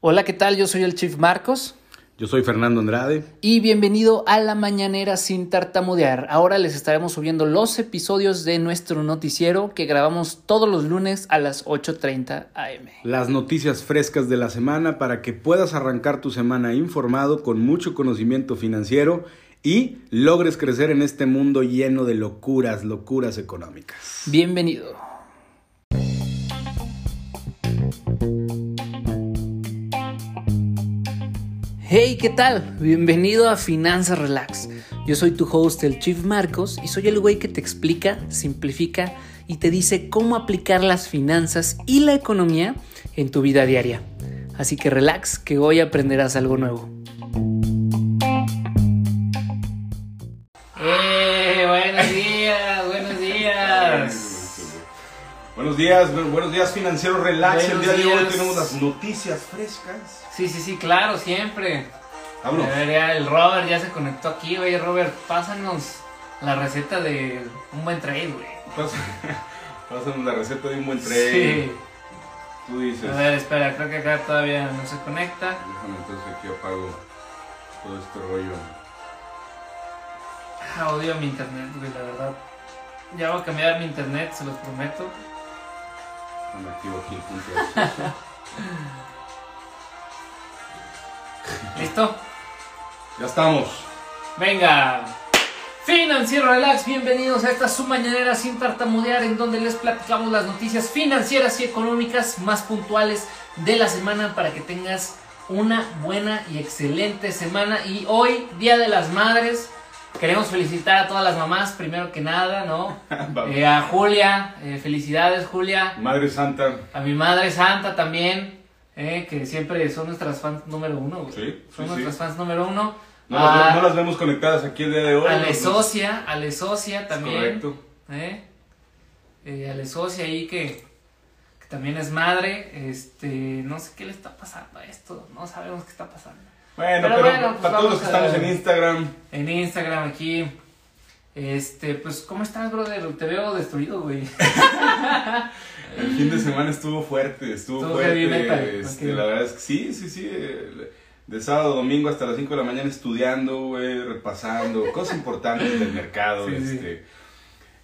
Hola, ¿qué tal? Yo soy el Chief Marcos. Yo soy Fernando Andrade. Y bienvenido a La Mañanera sin tartamudear. Ahora les estaremos subiendo los episodios de nuestro noticiero que grabamos todos los lunes a las 8.30 am. Las noticias frescas de la semana para que puedas arrancar tu semana informado con mucho conocimiento financiero y logres crecer en este mundo lleno de locuras, locuras económicas. Bienvenido. Hey, ¿qué tal? Bienvenido a Finanzas Relax. Yo soy tu host, el Chief Marcos, y soy el güey que te explica, simplifica y te dice cómo aplicar las finanzas y la economía en tu vida diaria. Así que relax, que hoy aprenderás algo nuevo. Días, buenos días financiero relax. el día de hoy tenemos las noticias frescas. Sí, sí, sí, claro, siempre. Vámonos. el Robert ya se conectó aquí, güey. Robert, pásanos la receta de un buen trade, güey. Pásanos la receta de un buen trade. Sí. Tú dices. A ver, espera, creo que acá todavía no se conecta. Déjame entonces aquí apago todo este rollo. Ah, odio mi internet, güey, la verdad. Ya voy a cambiar mi internet, se los prometo. Me el punto de ¿Listo? Ya estamos. Venga. Financiero Relax, bienvenidos a esta su mañanera sin tartamudear en donde les platicamos las noticias financieras y económicas más puntuales de la semana para que tengas una buena y excelente semana. Y hoy, Día de las Madres, queremos felicitar a todas las mamás, primero que nada, ¿no? Eh, a Julia, eh, felicidades Julia. Madre Santa. A mi Madre Santa también. Eh, que siempre son nuestras fans número uno, güey. Sí, son nuestras fans número uno. No, las, no, las, vemos conectadas aquí el día de hoy. A la socia, a la socia también. correcto. a la socia ahí que, que, también es madre. Este, no sé qué le está pasando a esto, no sabemos qué está pasando. Bueno, pero, bueno, pues para todos los que estamos en Instagram. En Instagram aquí. Este, pues, ¿cómo estás, brother? Te veo destruido, güey. El fin de semana estuvo fuerte, estuvo, fuerte. Este, La verdad es que sí, sí, sí. De sábado a domingo hasta las 5 de la mañana estudiando, güey, repasando, cosas importantes del mercado. este,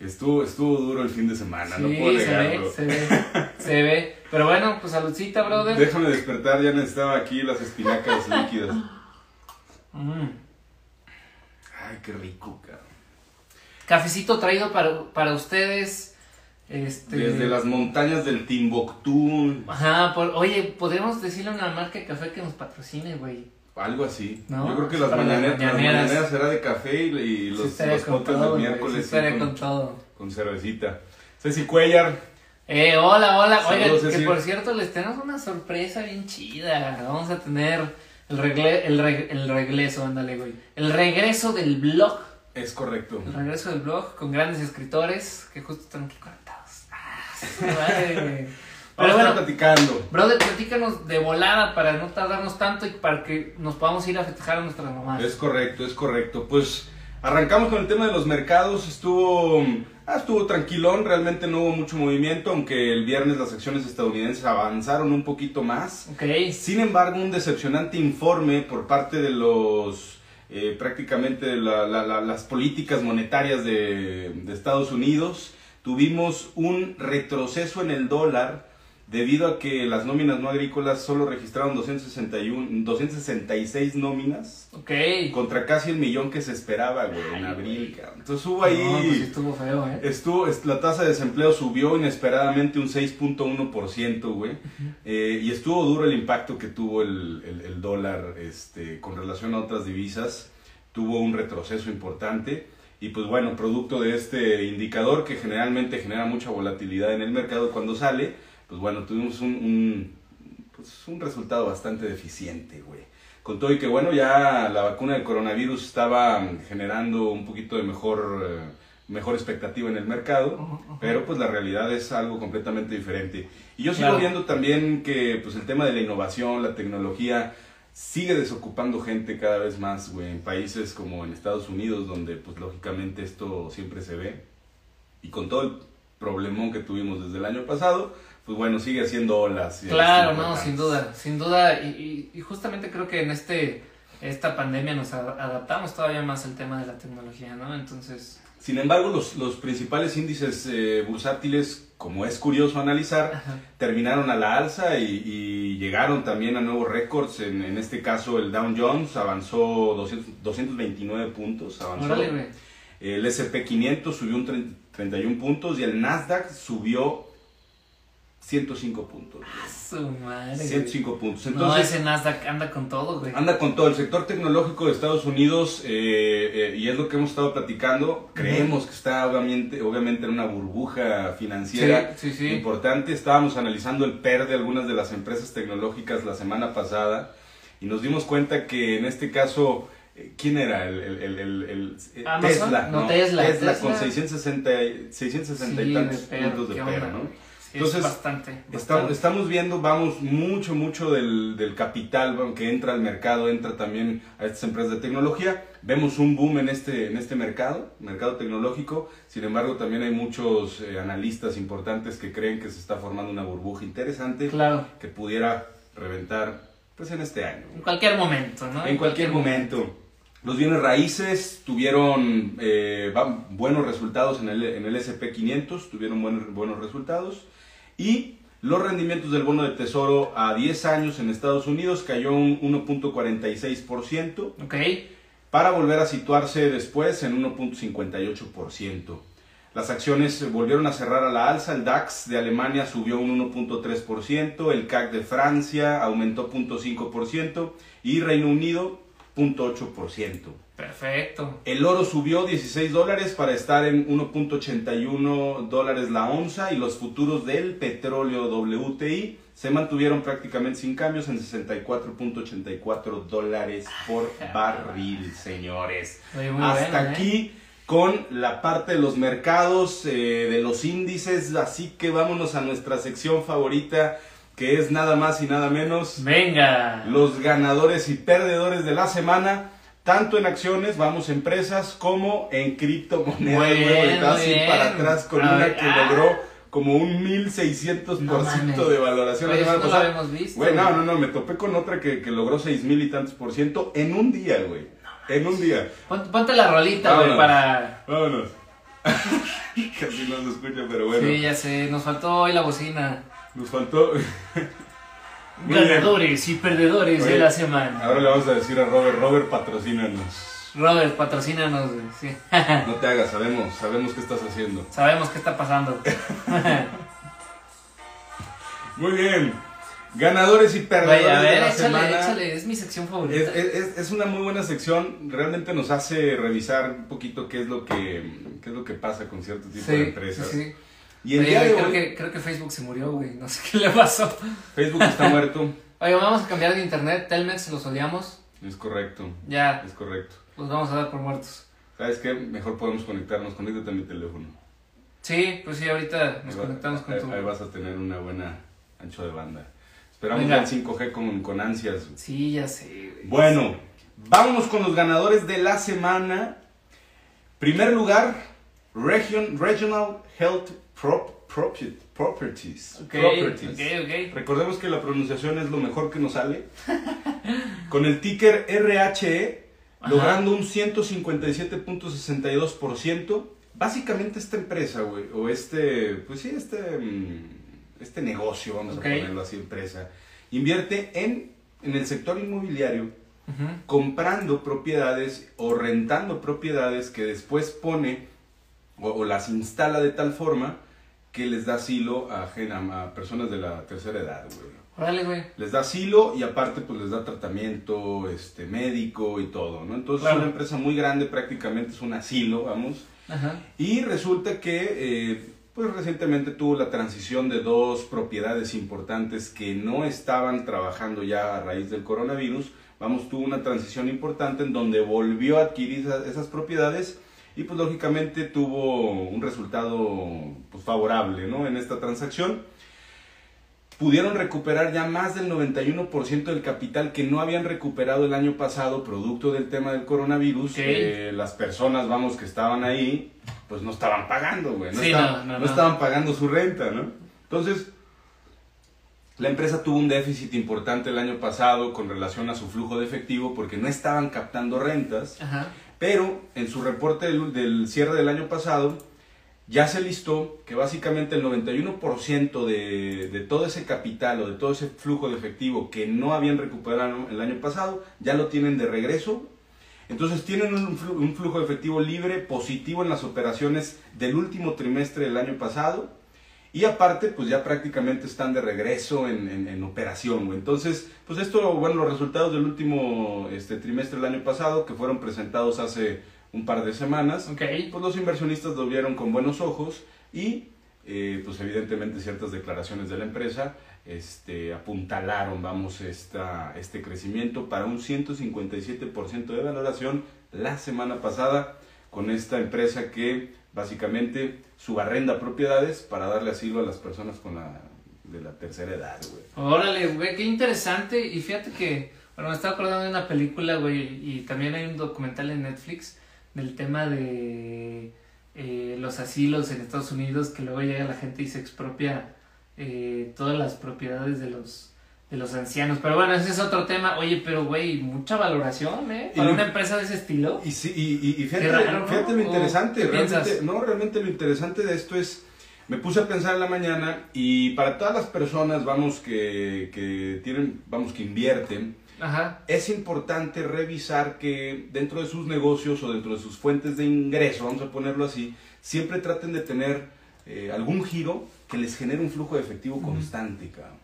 Estuvo, estuvo duro el fin de semana, no puedo negarlo. Se ve, se ve, se ve. Pero bueno, pues saludcita, brother. Déjame despertar, ya necesitaba aquí las espinacas líquidas. Mm. Ay, qué rico, cabrón. Cafecito traído para, para ustedes este... Desde las montañas del Timbuktu. Ajá, oye, podríamos decirle a una marca de café que nos patrocine, güey. Algo así. Yo creo que las mañaneras, será de café y, los, los potes del miércoles. con, todo. Con cervecita. Ceci Cuellar. Eh, hola, hola. Oye, que por cierto les tenemos una sorpresa bien chida. Vamos a tener el, regle, el, el regreso, ándale, güey. El regreso del blog. Es correcto. El regreso del blog con grandes escritores que justo están aquí Pero bueno, platicando. Brother, platícanos de volada para no tardarnos tanto y para que nos podamos ir a festejar a nuestras mamás. Es correcto, es correcto. Pues arrancamos con el tema de los mercados. Estuvo, ah, estuvo tranquilón, realmente no hubo mucho movimiento, aunque el viernes las acciones estadounidenses avanzaron un poquito más. Okay. Sin embargo, un decepcionante informe por parte de los... Eh, prácticamente las políticas monetarias de, de Estados Unidos tuvimos un retroceso en el dólar debido a que las nóminas no agrícolas solo registraron 261, 266 nóminas. Ok. Contra casi el millón que se esperaba, güey, en abril, Entonces hubo ahí... pues estuvo feo, ¿eh? Estuvo, la tasa de desempleo subió inesperadamente un 6.1%, güey. Eh, y estuvo duro el impacto que tuvo el, el dólar este, con relación a otras divisas. Tuvo un retroceso importante. Y pues bueno, producto de este indicador que generalmente genera mucha volatilidad en el mercado cuando sale, pues bueno, tuvimos un, un, pues un resultado bastante deficiente, güey. Con todo y que bueno, ya la vacuna del coronavirus estaba generando un poquito de mejor, eh, mejor expectativa en el mercado, pero pues la realidad es algo completamente diferente. Y yo sigo viendo también que pues el tema de la innovación, la tecnología, sigue desocupando gente cada vez más, güey, en países como en Estados Unidos, donde pues lógicamente esto siempre se ve. Y con todo el problemón que tuvimos desde el año pasado, pues bueno, sigue haciendo olas. Claro, no, sin duda, sin duda. Y, y- y justamente creo que en este esta pandemia nos adaptamos todavía más al tema de la tecnología, ¿no? Entonces, Sin embargo, los, los principales índices eh, bursátiles, como es curioso analizar, ajá. terminaron a la alza y, y llegaron también a nuevos récords. En, en este caso, el Dow Jones avanzó 200 229 puntos. Avanzó. Órale. El SP 500 subió un 30 31 puntos y el Nasdaq subió 105 puntos. Su madre. güey. 105 puntos. no, Entonces, ese Nasdaq anda con todo, güey. anda con todo. El sector tecnológico de Estados Unidos, eh, eh, y es lo que hemos estado platicando, creemos que está obviamente, obviamente en una burbuja financiera Sí, sí, sí. importante. Estábamos analizando el PER de algunas de las empresas tecnológicas la semana pasada y nos dimos cuenta que en este caso, eh, ¿quién era? El, el- el- eh, Amazon, Tesla, no, Tesla, Tesla Tesla. con 660, y- 660 y tantos PER, puntos de PER, ¿no? Entonces, es bastante. Está- bastante. estamos viendo, vamos, mucho, mucho del, del capital que entra al mercado, entra también a estas empresas de tecnología. Vemos un boom en este, en este mercado, mercado tecnológico. Sin embargo, también hay muchos eh, analistas importantes que creen que se está formando una burbuja interesante Claro. que pudiera reventar pues en este año. En cualquier momento, ¿no? En cualquier momento. Los bienes raíces tuvieron eh, buenos resultados en el, en el SP500, tuvieron buenos, buenos resultados. Y los rendimientos del bono de tesoro a 10 años en Estados Unidos cayó un 1.46% Ok. para volver a situarse después en 1.58%. Las acciones volvieron a cerrar a la alza, el DAX de Alemania subió un 1.3%, el CAC de Francia aumentó 0.5% y Reino Unido 0.8%. Perfecto. El oro subió 16 dólares para estar en 1.81 dólares la onza y los futuros del petróleo WTI se mantuvieron prácticamente sin cambios en 64.84 dólares por barril, señores. Muy Hasta bueno, ¿eh? aquí con la parte de los mercados, eh, de los índices, así que vámonos a nuestra sección favorita que es nada más y nada menos Venga. los ganadores y perdedores de la semana, tanto en acciones, vamos empresas, como en criptomonedas. Muy güey. bien, muy bien. para atrás con A una ver, que ah. logró como un 1600% No de valoración la no lo habíamos visto. Güey, no, no, no, me topé con otra que, que logró 6000 y tantos por ciento en un día, güey. En un día. Pon- Ponte la rolita, güey, para... Vámonos. Casi no se escucha, pero bueno. Sí, ya sé, nos faltó hoy la bocina. Nos faltó. Muy bien. Ganadores y perdedores Oye, de la semana. Ahora le vamos a decir a Robert, Robert, patrocínanos. Robert, patrocínanos, güey. Sí. No te hagas, sabemos, sabemos qué estás haciendo. Sabemos qué está pasando. Muy bien. Ganadores y perdedores a ver, de la échale, semana. échale, es mi sección favorita. Es, es- es- es una muy buena sección. Realmente nos hace revisar un poquito qué es lo que, qué es lo que pasa con cierto tipo de empresas. sí, sí. Y el Oye, día güey, de creo, hoy, que, creo que Facebook se murió, güey. No sé qué le pasó. Facebook está muerto. Oye, vamos a cambiar de internet. Telmex los odiamos. Es correcto, Ya, es correcto. los vamos a dar por muertos. ¿Sabes qué? Mejor podemos conectarnos. Conéctate a mi teléfono. Sí, pues sí, ahorita nos va- conectamos con ahí- tu. Ahí vas a tener una buena ancho de banda. Esperamos Venga. el 5G con, con ansias. Sí, ya sé, güey. Bueno, vámonos con los ganadores de la semana. Primer lugar, Region, Regional Health Prop- Property- Properties. Properties. Recordemos que la pronunciación es lo mejor que nos sale. Con el ticker RHE, Ajá. logrando un 157.62%. Básicamente esta empresa, güey, o este, pues sí, este, mm, este negocio, vamos a ponerlo así, empresa, invierte en, en el sector inmobiliario comprando propiedades o rentando propiedades que después pone o, o las instala de tal forma que les da asilo a, a personas de la tercera edad, güey. Órale, güey. Les da asilo y aparte pues les da tratamiento este, médico y todo, ¿no? Entonces Claro. es una empresa muy grande, prácticamente es un asilo, vamos. Ajá. Y resulta que eh, pues recientemente tuvo la transición de dos propiedades importantes que no estaban trabajando ya a raíz del coronavirus. Vamos, tuvo una transición importante en donde volvió a adquirir esa- esas propiedades y pues lógicamente tuvo un resultado pues, favorable ¿no? en esta transacción. Pudieron recuperar ya más del 91% del capital que no habían recuperado el año pasado producto del tema del coronavirus. Ok. Eh, las personas, vamos, que estaban ahí, pues no estaban pagando, güey. No, Sí, estaban, no, no, no no. estaban pagando su renta, ¿no? Entonces, La empresa tuvo un déficit importante el año pasado con relación a su flujo de efectivo porque no estaban captando rentas, Ajá. Pero en su reporte del, del cierre del año pasado ya se listó que básicamente el 91% de, de todo ese capital o de todo ese flujo de efectivo que no habían recuperado el año pasado, ya lo tienen de regreso. Entonces tienen un un flujo de efectivo libre positivo en las operaciones del último trimestre del año pasado. Y aparte, pues ya prácticamente están de regreso en, en- en operación. güey. Entonces, pues esto, bueno, los resultados del último este, trimestre del año pasado, que fueron presentados hace un par de semanas, Ok. pues los inversionistas lo vieron con buenos ojos y, eh, pues evidentemente ciertas declaraciones de la empresa este, apuntalaron, vamos, esta, este crecimiento para un 157% de valoración la semana pasada con esta empresa que básicamente subarrenda propiedades para darle asilo a las personas con la, de la tercera edad, güey. Órale, güey, qué interesante. Y fíjate que, bueno, me estaba acordando de una película, güey, y también hay un documental en Netflix del tema de eh, los asilos en Estados Unidos, que luego llega la gente y se expropia eh, todas las propiedades de los de los ancianos. Pero bueno, ese es otro tema. Oye, pero güey, mucha valoración, ¿eh? Para una empresa de ese estilo. Y, sí, y, y- y fíjate, raro, ¿no? fíjate lo ¿O interesante, realmente, piensas? no, realmente lo interesante de esto es, me puse a pensar en la mañana y para todas las personas, vamos, que, que tienen, vamos, que invierten, Ajá. es importante revisar que dentro de sus negocios o dentro de sus fuentes de ingreso, vamos a ponerlo así, siempre traten de tener eh, algún giro que les genere un flujo de efectivo constante, cabrón.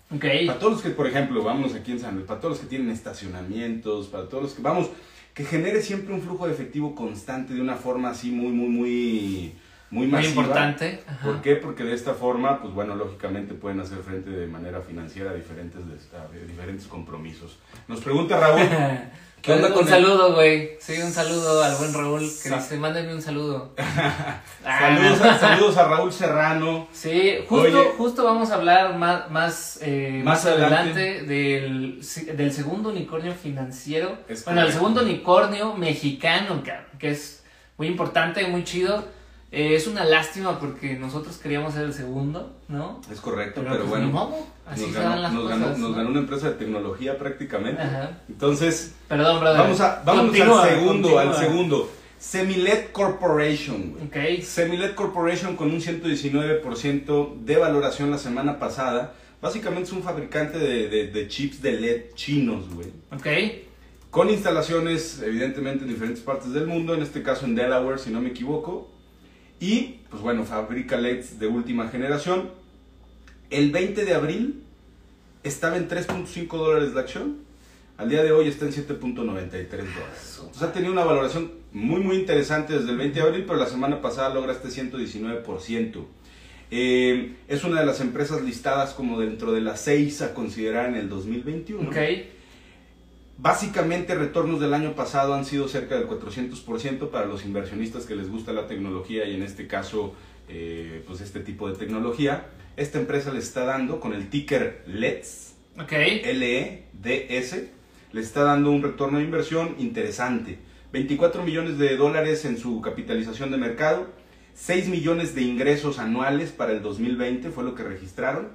Para todos los que, por ejemplo, vamos aquí en San Luis, para todos los que tienen estacionamientos, para todos los que, vamos, que genere siempre un flujo de efectivo constante de una forma así muy, muy, muy, muy Muy masiva. importante. Ajá. ¿Por qué? Porque de esta forma, pues bueno, lógicamente pueden hacer frente de manera financiera a diferentes, a diferentes compromisos. Nos pregunta Raúl, ¿qué onda un con saludo, güey. Sí, un saludo al buen Raúl que Sa- dice, mándenme un saludo. saludos, a, saludos a Raúl Serrano. Sí, justo, Oye. justo vamos a hablar más, más, eh, Más más adelante. adelante, del, del segundo unicornio financiero. Es bueno, el segundo unicornio mexicano, que es muy importante, muy chido. Eh, es una lástima porque nosotros queríamos ser el segundo, ¿no? Es correcto, Pero, pero, pues, bueno. modo, así Nos se ganó, dan las nos, cosas. ganó, nos ¿no? ganó una empresa de tecnología prácticamente. Ajá. Entonces, Perdón, brother. Vamos, a, vamos Continúa, al segundo, continúa. al segundo. Semilet Corporation, güey. Ok. Semilet Corporation con un 119% de valoración la semana pasada. Básicamente es un fabricante de, de- de chips de LED chinos, güey. Ok. Con instalaciones, evidentemente, en diferentes partes del mundo, en este caso en Delaware, si no me equivoco. Y, pues bueno, fabrica LEDs de última generación. El 20 de abril estaba en 3.5 dólares la acción. Al día de hoy está en 7.93 dólares. Entonces ha tenido una valoración muy, muy interesante desde el 20 de abril, pero la semana pasada logra este 119%. Eh, es una de las empresas listadas como dentro de las seis a considerar en el 2021. Ok. Básicamente retornos del año pasado han sido cerca del 400% para los inversionistas que les gusta la tecnología y en este caso eh, pues este tipo de tecnología. Esta empresa le está dando con el ticker LEDS, Ok. L-E-D-S, le está dando un retorno de inversión interesante. 24 millones de dólares en su capitalización de mercado, 6 millones de ingresos anuales para el 2020 fue lo que registraron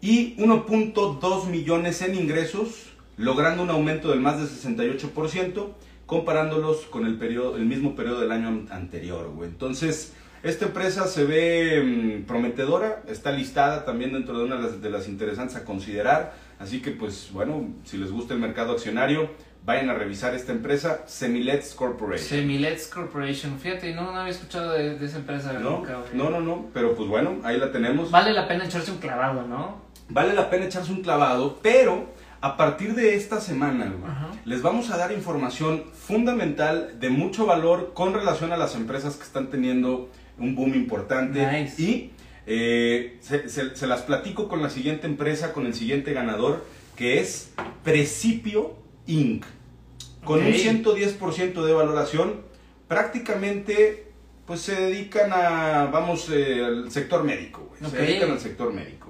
y 1.2 millones en ingresos, logrando un aumento del más de 68%, comparándolos con el, periodo, el mismo periodo del año an- anterior. güey. Entonces, esta empresa se ve mm, prometedora, está listada también dentro de una de las, de las interesantes a considerar, así que pues bueno, si les gusta el mercado accionario, vayan a revisar esta empresa, Semilets Corporation. Semilets Corporation. Fíjate, no, no había escuchado de, de esa empresa. ¿No? nunca, no, no, no, pero pues bueno, ahí la tenemos. Vale la pena echarse un clavado, ¿no? vale la pena echarse un clavado, pero a partir de esta semana güey, les vamos a dar información fundamental de mucho valor con relación a las empresas que están teniendo un boom importante Nice. y eh, se, se- se las platico con la siguiente empresa, con el siguiente ganador, que es Precipio Inc. Con un 110% de valoración, prácticamente pues se dedican a, vamos, eh, al sector médico, güey. Se dedican al sector médico.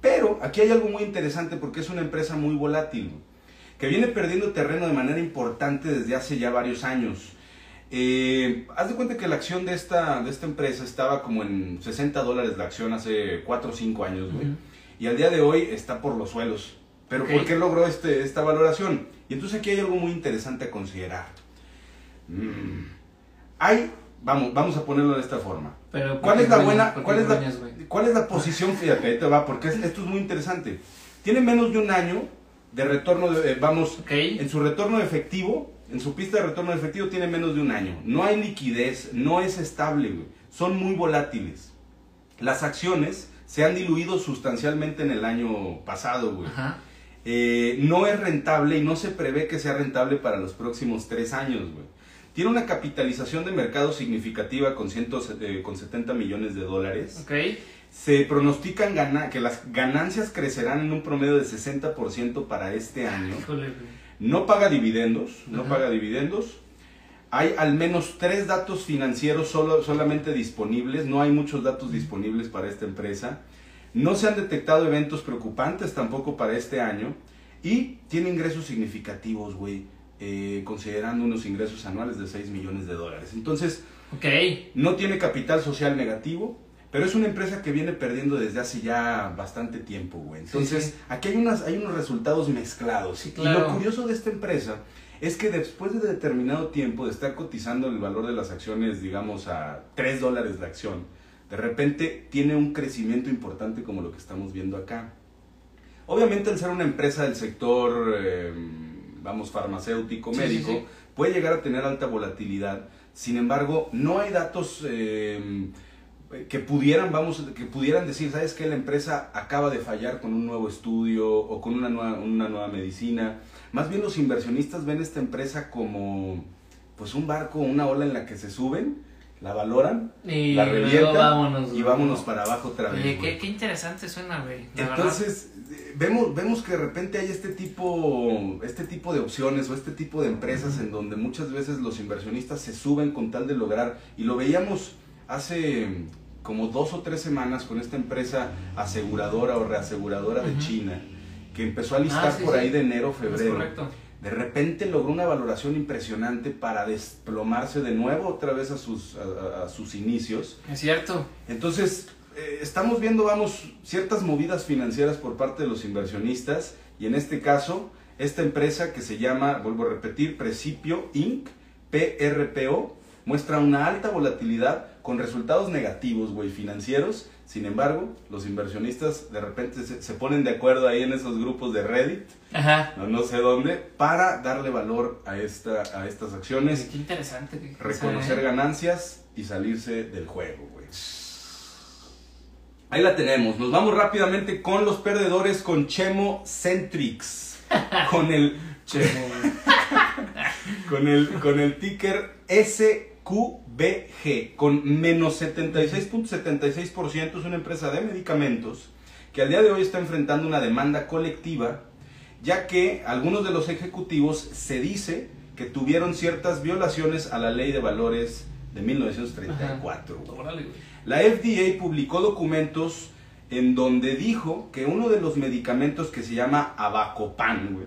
Pero aquí hay algo muy interesante porque es una empresa muy volátil, que viene perdiendo terreno de manera importante desde hace ya varios años. Eh, haz de cuenta que la acción de esta, de esta empresa estaba como en 60 dólares la acción hace 4 o 5 años, güey. Y al día de hoy está por los suelos. Pero. ¿por qué logró este, esta valoración? Y entonces aquí hay algo muy interesante a considerar. Mm, Hay, vamos, vamos a ponerlo de esta forma. Pero, ¿Cuál ¿por es la buena, cuál es la, cuál es la posición? Fíjate, te va, porque es- esto es muy interesante. Tiene menos de un año de retorno, de, eh, vamos, Ok. en su retorno de efectivo, en su pista de retorno de efectivo tiene menos de un año. No hay liquidez, no es estable, güey. Son muy volátiles. Las acciones se han diluido sustancialmente en el año pasado, güey. Ajá. Eh, no es rentable y no se prevé que sea rentable para los próximos tres años, güey. Tiene una capitalización de mercado significativa con, ciento, eh, con 70 millones de dólares. Ok. Se pronostican gana- que las ganancias crecerán en un promedio de 60% para este año. Híjole. No paga dividendos, no paga dividendos. Hay al menos tres datos financieros solo, solamente disponibles, no hay muchos datos disponibles para esta empresa. No se han detectado eventos preocupantes tampoco para este año. Y tiene ingresos significativos, güey, eh, considerando unos ingresos anuales de 6 millones de dólares. Entonces, no tiene capital social negativo, pero es una empresa que viene perdiendo desde hace ya bastante tiempo, güey. Entonces, Sí, sí. aquí hay, unas, hay unos resultados mezclados. Sí, Y lo curioso de esta empresa es que después de determinado tiempo de estar cotizando el valor de las acciones, digamos, a 3 dólares la acción, de repente tiene un crecimiento importante como lo que estamos viendo acá. Obviamente, al ser una empresa del sector, eh, vamos, farmacéutico, Sí, sí, médico, sí. puede llegar a tener alta volatilidad. Sin embargo, no hay datos eh, que pudieran, vamos, que pudieran decir, ¿sabes qué? La empresa acaba de fallar con un nuevo estudio o con una nueva, una nueva medicina. Más bien los inversionistas ven esta empresa como pues un barco, una ola en la que se suben, la valoran Y la revientan vámonos, y vámonos para abajo otra vez. Oye, qué, qué interesante suena, güey. verdad. Entonces, eh, vemos, vemos que de repente hay este tipo, este tipo de opciones o este tipo de empresas en donde muchas veces los inversionistas se suben con tal de lograr, y lo veíamos hace como dos o tres semanas con esta empresa aseguradora o reaseguradora de. China, que empezó a listar Ah, sí, por sí. ahí de enero, Es febrero. correcto. De repente logró una valoración impresionante para desplomarse de nuevo otra vez a sus, a- sus inicios. Es cierto. Entonces, eh, estamos viendo, vamos, ciertas movidas financieras por parte de los inversionistas y en este caso, esta empresa que se llama, vuelvo a repetir, Precipio Inc., PRPO, muestra una alta volatilidad con resultados negativos, güey, financieros. Sin embargo, los inversionistas de repente se, se ponen de acuerdo ahí en esos grupos de Reddit, Ajá. no, no sé dónde, para darle valor a, esta, a estas acciones, Qué interesante. qué- reconocer ¿eh? ganancias y salirse del juego, güey. Ahí la tenemos. Nos vamos rápidamente con los perdedores con Chemo Centrix. con el Che, güey. con el con el ticker SQBG con menos 76.76% es una empresa de medicamentos que al día de hoy está enfrentando una demanda colectiva ya que algunos de los ejecutivos se dice que tuvieron ciertas violaciones a la ley de valores de 1934. güey. Órale, güey. La FDA publicó documentos en donde dijo que uno de los medicamentos que se llama Abacopan, güey,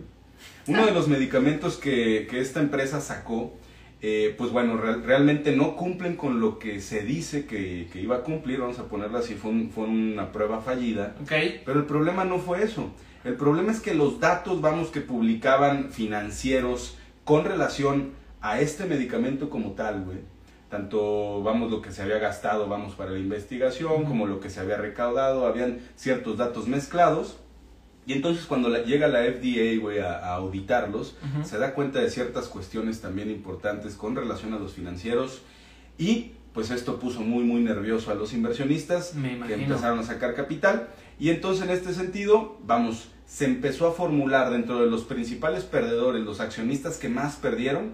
uno de los medicamentos que, que esta empresa sacó, eh, pues bueno, real- realmente no cumplen con lo que se dice que, que iba a cumplir, vamos a ponerlo así, fue, un- fue una prueba fallida. Pero el problema no fue eso. El problema es que los datos, vamos, que publicaban financieros con relación a este medicamento como tal, güey, tanto, vamos, lo que se había gastado, vamos, para la investigación, como lo que se había recaudado, habían ciertos datos mezclados. Y entonces cuando la- llega la FDA, güey, a, a auditarlos, se da cuenta de ciertas cuestiones también importantes con relación a los financieros. Y pues esto puso muy muy nervioso a los inversionistas Me que empezaron a sacar capital. Y entonces en este sentido, vamos, se empezó a formular dentro de los principales perdedores, los accionistas que más perdieron,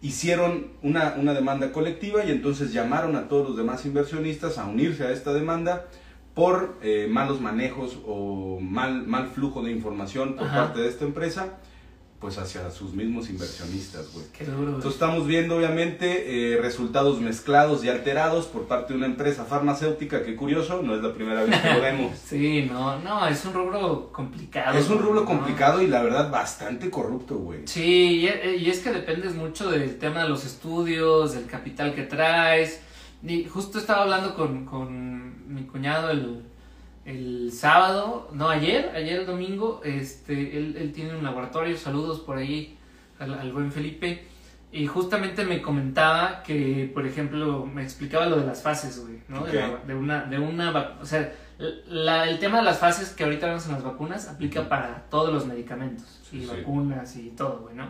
hicieron una, una demanda colectiva y entonces llamaron a todos los demás inversionistas a unirse a esta demanda por eh, malos manejos o mal, mal flujo de información por Ajá. parte de esta empresa, pues hacia sus mismos inversionistas, güey. Qué duro, güey. Entonces estamos viendo obviamente eh, resultados mezclados y alterados por parte de una empresa farmacéutica que curioso, no es la primera vez que lo vemos. Sí, no, no, es un rubro complicado. es un ¿no? complicado y la verdad bastante corrupto, güey. Sí, y e- y es que dependes mucho del tema de los estudios, del capital que traes. Y justo estaba hablando con, con mi cuñado el, el sábado, no ayer, ayer el domingo, este, él, él tiene un laboratorio, saludos por ahí al, al buen Felipe. Y justamente me comentaba que, por ejemplo, me explicaba lo de las fases, güey, ¿no? De, la- de una, de una, o sea, la- el tema de las fases que ahorita vemos en las vacunas aplica para todos los medicamentos Sí, y sí. vacunas y todo, güey, ¿no?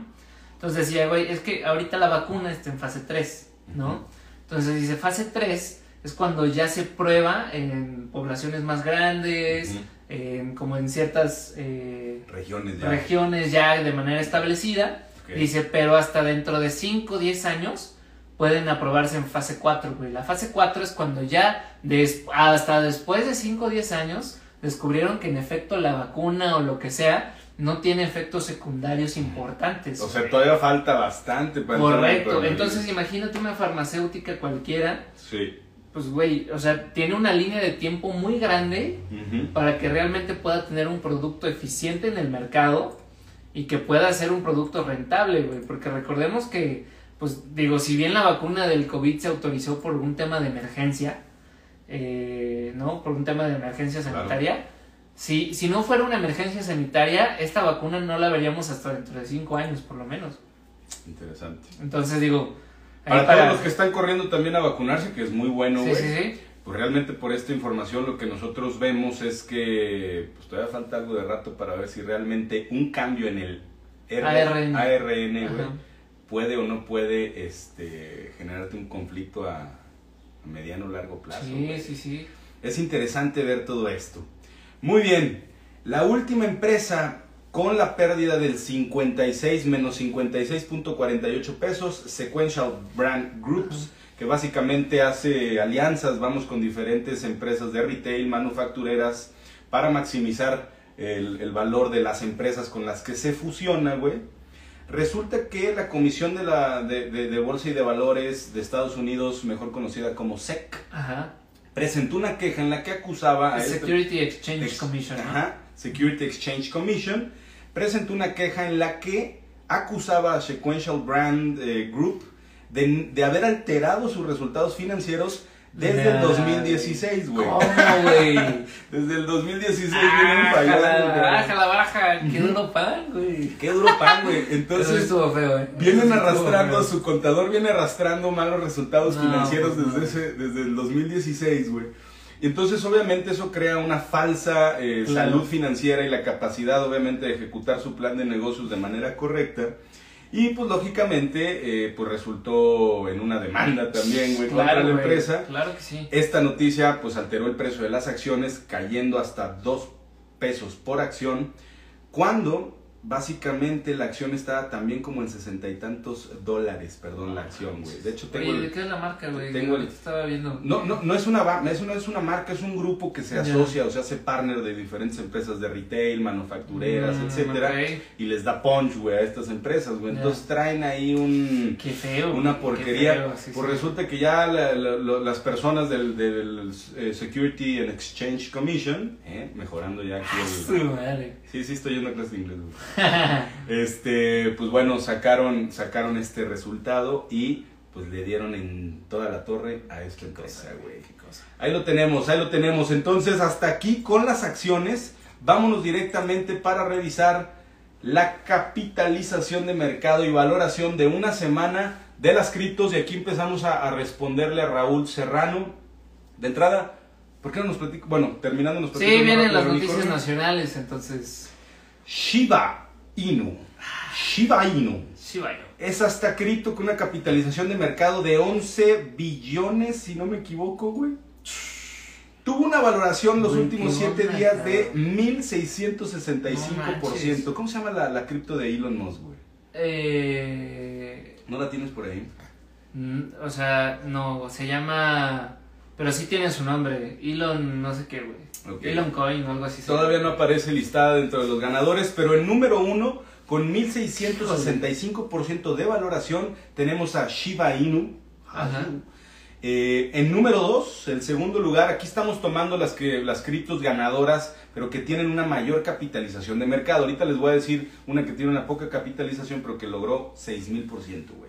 Entonces decía, güey, es que ahorita la vacuna está en fase 3, ¿no? Entonces dice, fase 3 es cuando ya se prueba en poblaciones más grandes, en- como en ciertas eh, Regiones ya. regiones ya de manera establecida. Dice, pero hasta dentro de 5 o 10 años pueden aprobarse en fase 4, güey. La fase 4 es cuando ya des- hasta después de 5 o 10 años descubrieron que en efecto la vacuna o lo que sea no tiene efectos secundarios importantes. O sea, todavía falta bastante para Correcto. Entonces imagínate una farmacéutica cualquiera, Sí. Pues güey, o sea, tiene una línea de tiempo muy grande para que realmente pueda tener un producto eficiente en el mercado y que pueda ser un producto rentable, güey. Porque recordemos que, pues digo, si bien la vacuna del COVID se autorizó por un tema de emergencia, eh, ¿no? Por un tema de emergencia Claro. sanitaria. Si, si no fuera una emergencia sanitaria, esta vacuna no la veríamos hasta dentro de cinco años, por lo menos. Interesante. Entonces digo... Para, todos los que están corriendo también a vacunarse, que es muy bueno, güey. sí, sí. Pues realmente por esta información lo que nosotros vemos es que pues todavía falta algo de rato para ver si realmente un cambio en el R- ARN. ARN, güey, Ajá. puede o no puede este, generarte un conflicto a, a mediano o largo plazo. Sí, güey. sí, sí. Es interesante ver todo esto. Muy bien, la última empresa con la pérdida del 56 menos 56.48 pesos, Sequential Brand Groups, que básicamente hace alianzas, vamos con diferentes empresas de retail, manufactureras, para maximizar el, el valor de las empresas con las que se fusiona, güey. Resulta que la Comisión de, la, de, de- de Bolsa y de Valores de Estados Unidos, mejor conocida como SEC, Ajá. presentó una queja en la que acusaba a este- Security Exchange Ex- Commission. ¿no? ajá, Security Exchange Commission presentó una queja en la que acusaba a Sequential Brand eh, Group de, de haber alterado sus resultados financieros desde el Ay. 2016, güey. ¿Cómo, güey? Desde el 2016 vienen fallando. baja la baja, qué duro pan, güey. Qué duro pan, güey. Entonces, estuvo feo, eh. Vienen estuvo arrastrando, feo. su contador viene arrastrando malos resultados No, financieros pues, desde, no. ese, desde el 2016, güey. Y entonces obviamente eso crea una falsa eh, Claro. salud financiera y la capacidad obviamente de ejecutar su plan de negocios de manera correcta. Y pues lógicamente eh, pues resultó en una demanda también, güey, contra Claro, la güey, empresa. Claro que sí. Esta noticia pues alteró el precio de las acciones cayendo hasta 2 pesos por acción cuando básicamente la acción estaba también como en sesenta y tantos dólares, perdón, la acción, güey. De hecho tengo Oye, el- ¿de qué es la marca, güey? tengo el- estaba viendo. no, no, no es una es una, es una marca, es un grupo que se asocia o se hace partner de diferentes empresas de retail, manufactureras, Mm, etcétera, y les da punch, güey, a estas empresas, güey. Entonces traen ahí un Qué feo. una porquería. feo, sí, pues sí. resulta que ya la- las personas del, del, eh, Security and Exchange Commission, eh, mejorando ya aquí el... madre. Sí, sí, estoy yendo a clase de inglés. Este, pues bueno, sacaron, sacaron este resultado y pues le dieron en toda la torre a esta empresa, güey. Qué cosa. Ahí lo tenemos, ahí lo tenemos. Entonces, hasta aquí con las acciones. Vámonos directamente para revisar la capitalización de mercado y valoración de una semana de las criptos. Y aquí empezamos a, a responderle a Raúl Serrano. De entrada, ¿por qué no nos platica? Bueno, terminando nos Sí, platica vienen las noticias unicornio. nacionales, entonces. Shiba Inu. Shiba Inu. Sí, vaya. Es hasta cripto con una capitalización de mercado de 11 billones, si no me equivoco, güey. Tuvo una valoración los últimos qué 7 onda, días de cabrón. 1665%. manches. ¿Cómo se llama la, la cripto de Elon Musk, güey? Eh, ¿No la tienes por ahí? mm, o sea, no, se llama. Pero sí tiene su nombre. Elon, no sé qué, güey. Elon Coin o algo así. Todavía no aparece listada dentro de los ganadores, pero en número uno, con 1665% de valoración, tenemos a Shiba Inu. Ajá. Eh, en número 2, el segundo lugar, aquí estamos tomando las, que, las criptos ganadoras, pero que tienen una mayor capitalización de mercado. Ahorita les voy a decir una que tiene una poca capitalización, pero que logró 6000%, güey.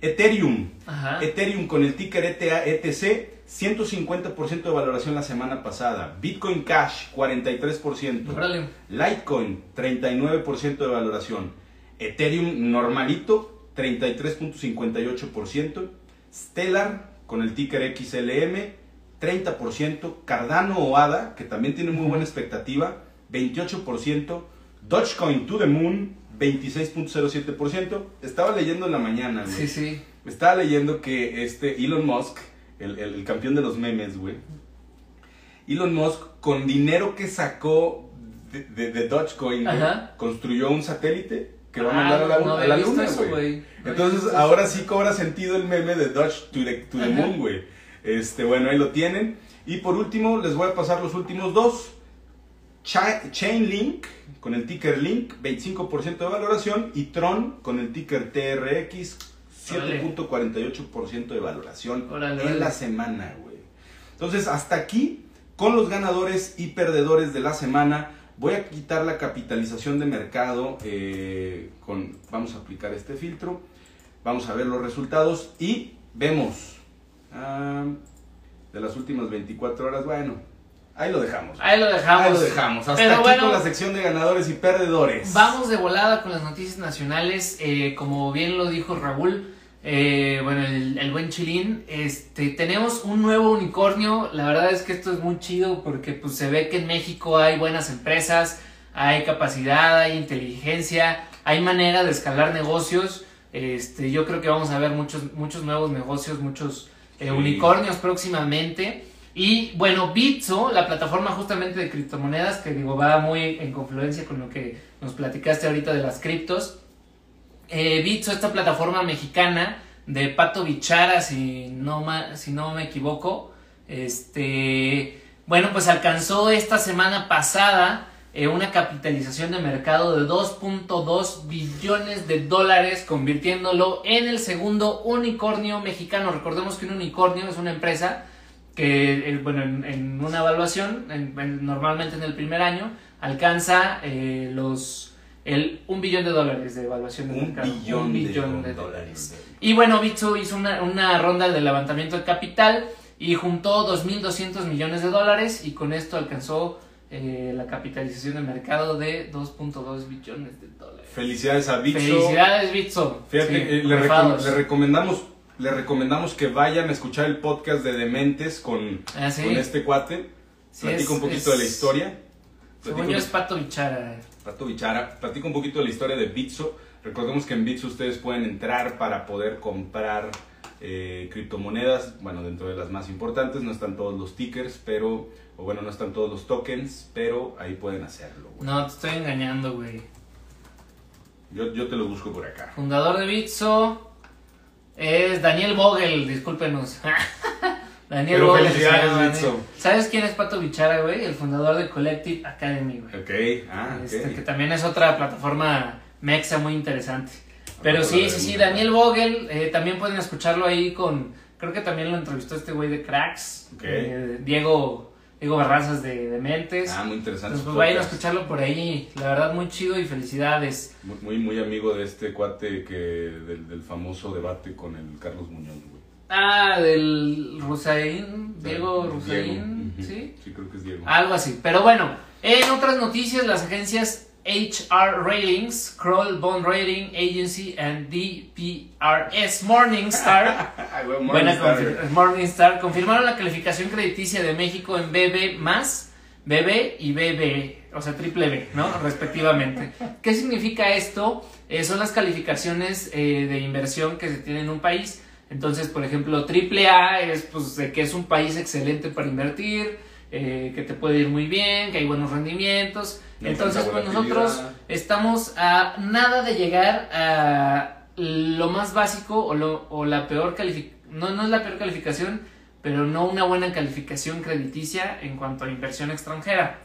Ethereum. Ajá. Ethereum con el ticker ETA, ETC, 150% de valoración la semana pasada. Bitcoin Cash, 43%. Órale. Litecoin, 39% de valoración. Ethereum normalito, 33.58%. Stellar, con el ticker XLM, 30%. Cardano o ADA, que también tiene muy buena expectativa, 28%. Dogecoin to the Moon, 26.07%. Estaba leyendo en la mañana, güey. Sí, sí. Estaba leyendo que este Elon Musk, el, el- el campeón de los memes, güey. Elon Musk, con dinero que sacó de, de- de Dogecoin, güey, construyó un satélite que va a Ah, mandar a la, no a la luna, güey. No Entonces, ahora sí cobra sentido el meme de Doge to the, to the. Moon, güey. Este, bueno, ahí lo tienen. Y por último, les voy a pasar los últimos dos. Cha- Chainlink, con el ticker Link, 25% de valoración. Y Tron, con el ticker TRX, 7.48% de valoración Órale, en la semana, güey. Entonces, hasta aquí, con los ganadores y perdedores de la semana, voy a quitar la capitalización de mercado. eh, con, vamos a aplicar este filtro. Vamos a ver los resultados y vemos. ah, de las últimas 24 horas, bueno, ahí lo dejamos. Ahí lo dejamos. Ahí lo dejamos. Hasta Pero aquí bueno, con la sección de ganadores y perdedores. Vamos de volada con las noticias nacionales. eh, como bien lo dijo Raúl, eh, bueno, el, el buen Chilín, este, tenemos un nuevo unicornio. La verdad es que esto es muy chido porque pues, se ve que en México hay buenas empresas, hay capacidad, hay inteligencia, hay manera de escalar negocios. Este, yo creo que vamos a ver muchos, muchos nuevos negocios, muchos eh, Sí. unicornios próximamente. Y bueno, Bitso, la plataforma justamente de criptomonedas, que digo, va muy en confluencia con lo que nos platicaste ahorita de las criptos. Eh, Bitso, esta plataforma mexicana de Pato Bichara, si no, si no me equivoco, este, bueno, pues alcanzó esta semana pasada eh, una capitalización de mercado de 2.2 billones de dólares, convirtiéndolo en el segundo unicornio mexicano. Recordemos que un unicornio es una empresa que, bueno, en, en una evaluación, en- en- normalmente en el primer año, alcanza eh, los el un billón de dólares de evaluación de Un mercado. billón, Un billón de dólares. y bueno, Bitso hizo una, una ronda de levantamiento de capital y juntó 2.200 millones de dólares y con esto alcanzó eh, la capitalización de mercado de 2.2 billones de dólares. Felicidades a Bitso. Felicidades, Bitso. Fíjate, Sí, eh, le, recom- rifados. le recomendamos, le recomendamos que vayan a escuchar el podcast de Dementes con, Ah, sí. con este cuate. Sí, Platica es- un poquito es- de la historia. Según yo es Pato Bichara. Pato Bichara, platica un poquito de la historia de Bitso. Recordemos que en Bitso ustedes pueden entrar para poder comprar eh, criptomonedas, bueno, dentro de las más importantes, no están todos los tickers, pero, o bueno, no están todos los tokens, pero ahí pueden hacerlo. güey. No, te estoy engañando, güey. Yo, yo te lo busco por acá. Fundador de Bitso es Daniel Vogel, discúlpenos. Daniel Pero Vogel. felicidades. ¿Sabes quién es Pato Bichara, güey? El fundador de Collective Academy, güey. Ok, ah. Este, que también es otra plataforma mexa muy interesante. Pero sí, sí, sí. Daniel Vogel, eh, también pueden escucharlo ahí con, creo que también lo entrevistó este güey de Cracks, Ok. eh, Diego, Diego Barrazas de, de Mentes. Ah, muy interesante. Entonces, pues vayan a escucharlo por ahí, la verdad muy chido y felicidades. Muy, muy, muy amigo de este cuate que del, del famoso debate con el Carlos Muñoz, güey. Ah, del Rusaín, Diego. Rusaín. ¿sí? Sí, creo que es Diego. Algo así. Pero bueno, en otras noticias, las agencias HR Ratings, Kroll Bond Rating Agency and DPRS Morningstar, buena Morningstar, confir-. Morningstar, confirmaron la calificación crediticia de México en BB más, BB y BB, o sea, triple B, ¿no? Respectivamente. ¿Qué significa esto? Eh, son las calificaciones eh, de inversión que se tiene en un país. Entonces, por ejemplo, triple A es pues de que es un país excelente para invertir, eh, que te puede ir muy bien, que hay buenos rendimientos. No Entonces, pues nosotros estamos a nada de llegar a lo más básico o, lo, o la peor calificación, no, no es la peor calificación, pero no una buena calificación crediticia en cuanto a inversión extranjera.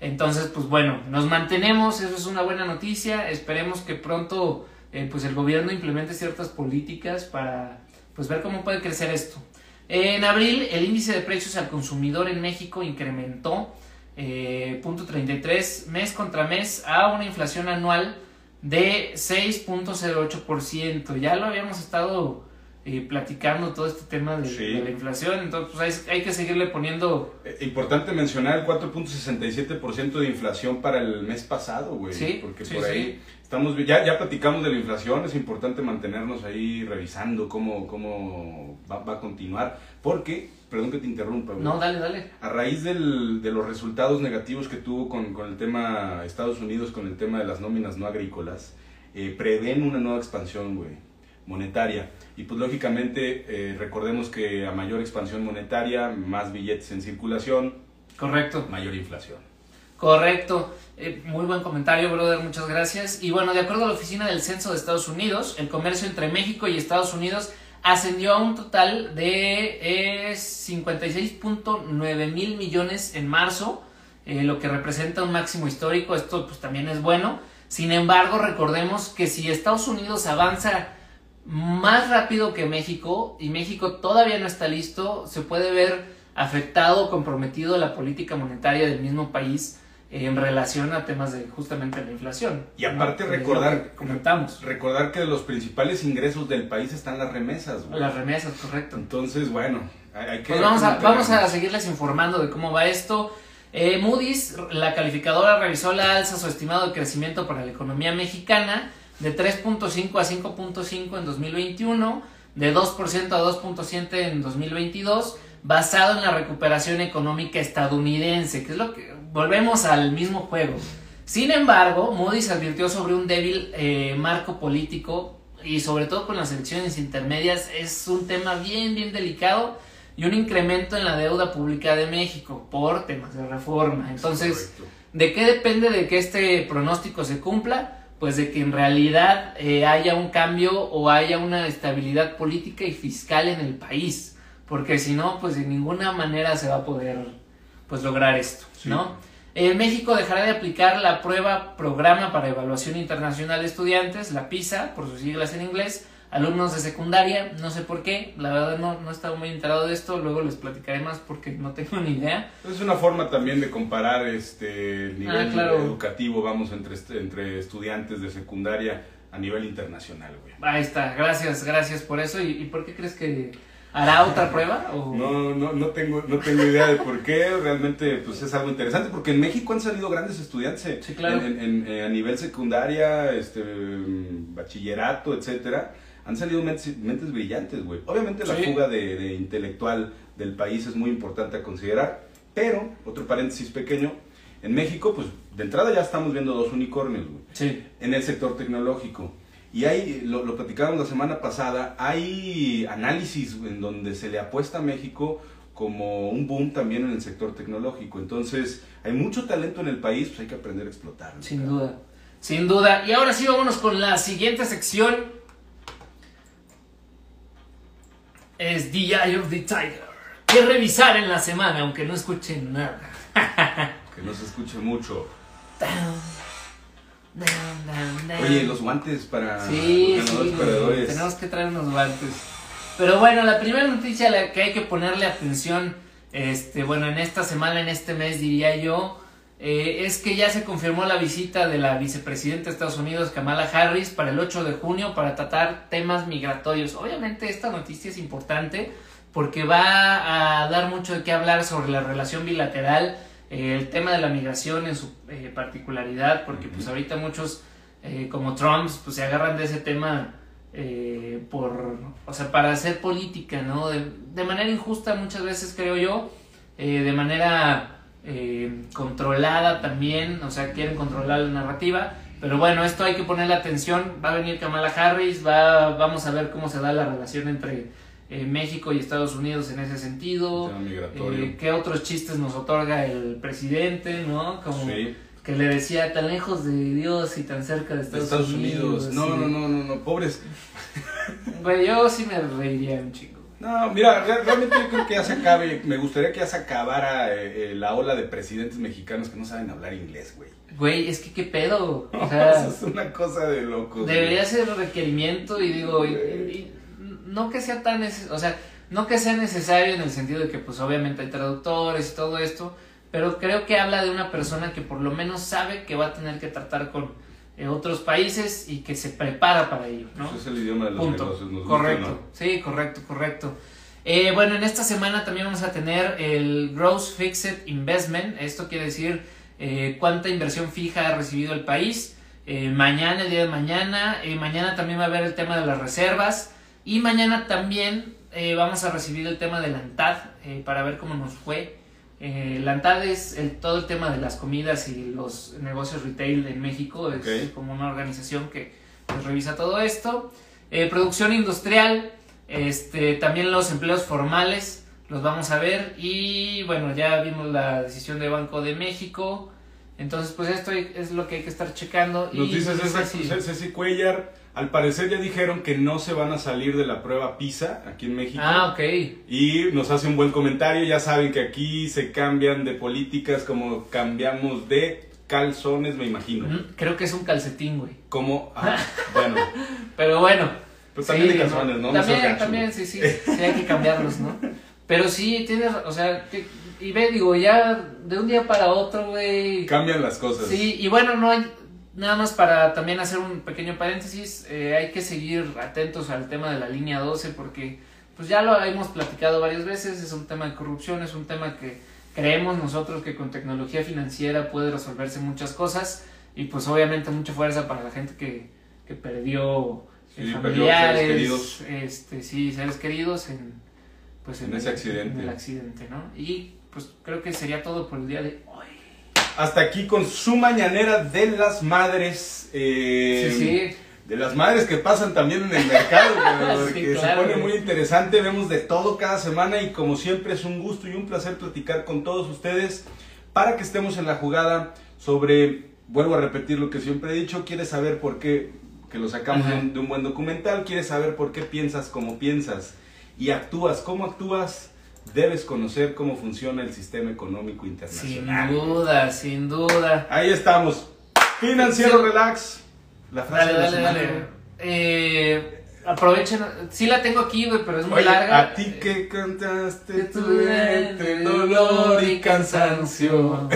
Entonces, pues bueno, nos mantenemos, eso es una buena noticia, esperemos que pronto eh, pues el gobierno implemente ciertas políticas para pues ver cómo puede crecer esto. En abril, el índice de precios al consumidor en México incrementó eh, punto 33 mes contra mes a una inflación anual de 6.08%. Ya lo habíamos estado eh, platicando todo este tema de, Sí. de la inflación. Entonces, pues hay, hay que seguirle poniendo. Eh, Importante mencionar el 4.67% de inflación para el mes pasado, güey. Sí, Porque sí, por ahí sí. estamos, ya, ya platicamos de la inflación, es importante mantenernos ahí revisando cómo, cómo va, va a continuar. Porque, perdón que te interrumpa, güey. No, dale, dale. A raíz del- de los resultados negativos que tuvo con, con el tema Estados Unidos, con el tema de las nóminas no agrícolas, eh, prevén una nueva expansión, güey, monetaria. Y pues lógicamente eh, recordemos que a mayor expansión monetaria, más billetes en circulación, Correcto. mayor inflación. Correcto. Eh, muy buen comentario, brother. Muchas gracias. Y bueno, de acuerdo a la Oficina del Censo de Estados Unidos, el comercio entre México y Estados Unidos ascendió a un total de eh, 56.9 mil millones en marzo, eh, lo que representa un máximo histórico. Esto pues también es bueno. Sin embargo, recordemos que si Estados Unidos avanza más rápido que México y México todavía no está listo, se puede ver afectado, comprometido la política monetaria del mismo país en relación a temas de justamente la inflación. Y aparte ¿no? recordar- comentamos Recordar que los principales ingresos del país están las remesas, güey. las remesas, correcto. Entonces, bueno, hay, que... Pues vamos a, vamos a seguirles informando de cómo va esto. Eh, Moody's, la calificadora, revisó la alza su estimado de crecimiento para la economía mexicana de 3.5 a 5.5 en 2021, de 2% a 2.7 en 2022, basado en la recuperación económica estadounidense, que es lo que volvemos al mismo juego. Sin embargo, Moody's advirtió sobre un débil eh, marco político y sobre todo con las elecciones intermedias es un tema bien, bien delicado y un incremento en la deuda pública de México por temas de reforma. Entonces. ¿de qué depende de que este pronóstico se cumpla? Pues de que en realidad eh, haya un cambio o haya una estabilidad política y fiscal en el país. Porque si no, pues de ninguna manera se va a poder pues lograr esto, Sí. ¿no? Eh, México dejará de aplicar la prueba Programa para Evaluación Internacional de Estudiantes, la PISA, por sus siglas en inglés, alumnos de secundaria, no sé por qué, la verdad no, no estaba muy enterado de esto, luego les platicaré más porque no tengo ni idea. Es una forma también de comparar este el nivel Ah, claro. educativo, vamos, entre, entre estudiantes de secundaria a nivel internacional, güey. Ahí está, gracias, gracias por eso. ¿Y, y por qué crees que hará otra prueba? O... No, no, no tengo, no tengo idea de por qué, realmente pues es algo interesante, porque en México han salido grandes estudiantes eh, Sí, claro. en, en- en- a nivel secundaria, este, mm, bachillerato, etcétera, han salido mentes, mentes brillantes, güey. Obviamente la Sí. fuga de, de intelectual del país es muy importante a considerar, pero, otro paréntesis pequeño, en México, pues de entrada ya estamos viendo dos unicornios, güey Sí, en el sector tecnológico. Y hay, lo, lo platicábamos la semana pasada, hay análisis en donde se le apuesta a México como un boom también en el sector tecnológico. Entonces, hay mucho talento en el país, pues hay que aprender a explotarlo. sin duda. Sin duda. Y ahora sí, vámonos con la siguiente sección. Es The Eye of the Tiger. Que revisar en la semana, aunque no escuchen nada. Que no se escuche mucho. Down, down, down, down. Oye, los guantes para Sí, ganadores perdedores. tenemos que traer unos guantes. Pero bueno, la primera noticia a la que hay que ponerle atención, este, bueno, en esta semana, en este mes diría yo, eh, es que ya se confirmó la visita de la vicepresidenta de Estados Unidos, Kamala Harris, para el 8 de junio para tratar temas migratorios. Obviamente esta noticia es importante porque va a dar mucho de qué hablar sobre la relación bilateral, eh, el tema de la migración en su eh, particularidad, porque pues ahorita muchos como Trump pues se agarran de ese tema por, o sea, para hacer política, ¿no? De, de manera injusta muchas veces creo yo, de manera eh, controlada también, o sea, quieren controlar la narrativa. Pero bueno, esto hay que ponerle atención. Va a venir Kamala Harris, va, vamos a ver cómo se da la relación entre eh, México y Estados Unidos en ese sentido. Eh, ¿Qué otros chistes nos otorga el presidente, no? Como Sí. que le decía tan lejos de Dios y tan cerca de De Estados, Estados Unidos. No, no, no, no, no, pobres. Güey, yo sí me reiría un chingo. No, mira, re- realmente yo creo que ya se acabe. Me gustaría que ya se acabara eh, eh, la ola de presidentes mexicanos que no saben hablar inglés, güey. Güey, es que qué pedo. O Eso sea, es una cosa de locos. debería güey. ser requerimiento y digo, y- y- no que sea tan o sea, no que sea necesario en el sentido de que pues obviamente hay traductores y todo esto, pero creo que habla de una persona que por lo menos sabe que va a tener que tratar con otros países y que se prepara para ello, ¿no? Ese es el idioma de los Punto. negocios. nos gusta, correcto, ¿no? sí, correcto, correcto. Eh, bueno, en esta semana también vamos a tener el Gross Fixed Investment. Esto quiere decir eh, cuánta inversión fija ha recibido el país. Eh, mañana, el día de mañana. eh, mañana también va a haber el tema de las reservas. Y mañana también eh, vamos a recibir el tema de la ANTAD eh, para ver cómo nos fue. Eh, la ANTAD es el, todo el tema de las comidas y los negocios retail en México. Es como una organización que pues, revisa todo esto. Eh, producción industrial, este, también los empleos formales los vamos a ver y bueno, ya vimos la decisión de Banco de México. Entonces, pues esto es lo que hay que estar checando. Nos y dice César- sí, Ceci Ceci Cuellar, al parecer ya dijeron que no se van a salir de la prueba PISA aquí en México. Ah, ok. Y nos hace un buen comentario, ya saben que aquí se cambian de políticas como cambiamos de calzones, me imagino. Creo que es un calcetín, güey. Como, ah, bueno, Pero bueno. pues también Sí, de calzones, ¿no? No También, también, sí, sí, sí, hay que cambiarlos, ¿no? Pero sí, tienes, o sea, que- y ve, digo, ya de un día para otro, güey. Cambian las cosas. Sí, y bueno, no hay, nada más para también hacer un pequeño paréntesis, eh, hay que seguir atentos al tema de la línea 12 porque pues ya lo hemos platicado varias veces, es un tema de corrupción, es un tema que creemos nosotros que con tecnología financiera puede resolverse muchas cosas y pues obviamente mucha fuerza para la gente que, que perdió eh, Sí, familiares, seres queridos. este, sí, seres queridos en, pues, En ese accidente. en el accidente, ¿no? Y pues creo que sería todo por el día de hoy. Hasta aquí con su mañanera de las madres. eh, Sí, sí. De las madres que pasan también en el mercado, Sí, que claro, se pone muy interesante. Vemos de todo cada semana y como siempre es un gusto y un placer platicar con todos ustedes para que estemos en la jugada sobre, vuelvo a repetir lo que siempre he dicho, quieres saber por qué, que lo sacamos de un, de un buen documental, quieres saber por qué piensas como piensas y actúas como actúas, debes conocer cómo funciona el sistema económico Sin internacional. duda, sin duda. Ahí estamos. Financiero Sí. Relax. La frase Dale, de la dale, semana. dale. Eh, aprovechen. Sí la tengo aquí, güey, pero es muy Oye, larga. a ti que cantaste tu entre dolor y cansancio.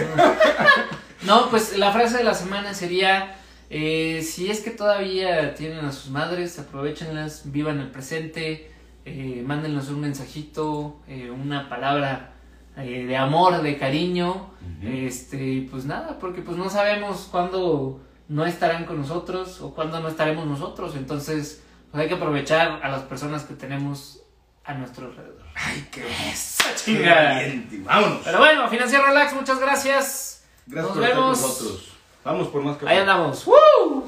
No, pues la frase de la semana sería, eh, si es que todavía tienen a sus madres, aprovechenlas, vivan el presente, eh, mándenles un mensajito, eh, una palabra eh, de amor, de cariño, Ujú. este, y pues nada, porque pues no sabemos cuándo no estarán con nosotros o cuándo no estaremos nosotros, entonces pues hay que aprovechar a las personas que tenemos a nuestro alrededor. Ay, qué chingada. Vámonos. Pero bueno, Financiero Relax, muchas gracias. Gracias nos por estar con vemos. nosotros. Vamos por más que Ahí andamos. ¡Woo!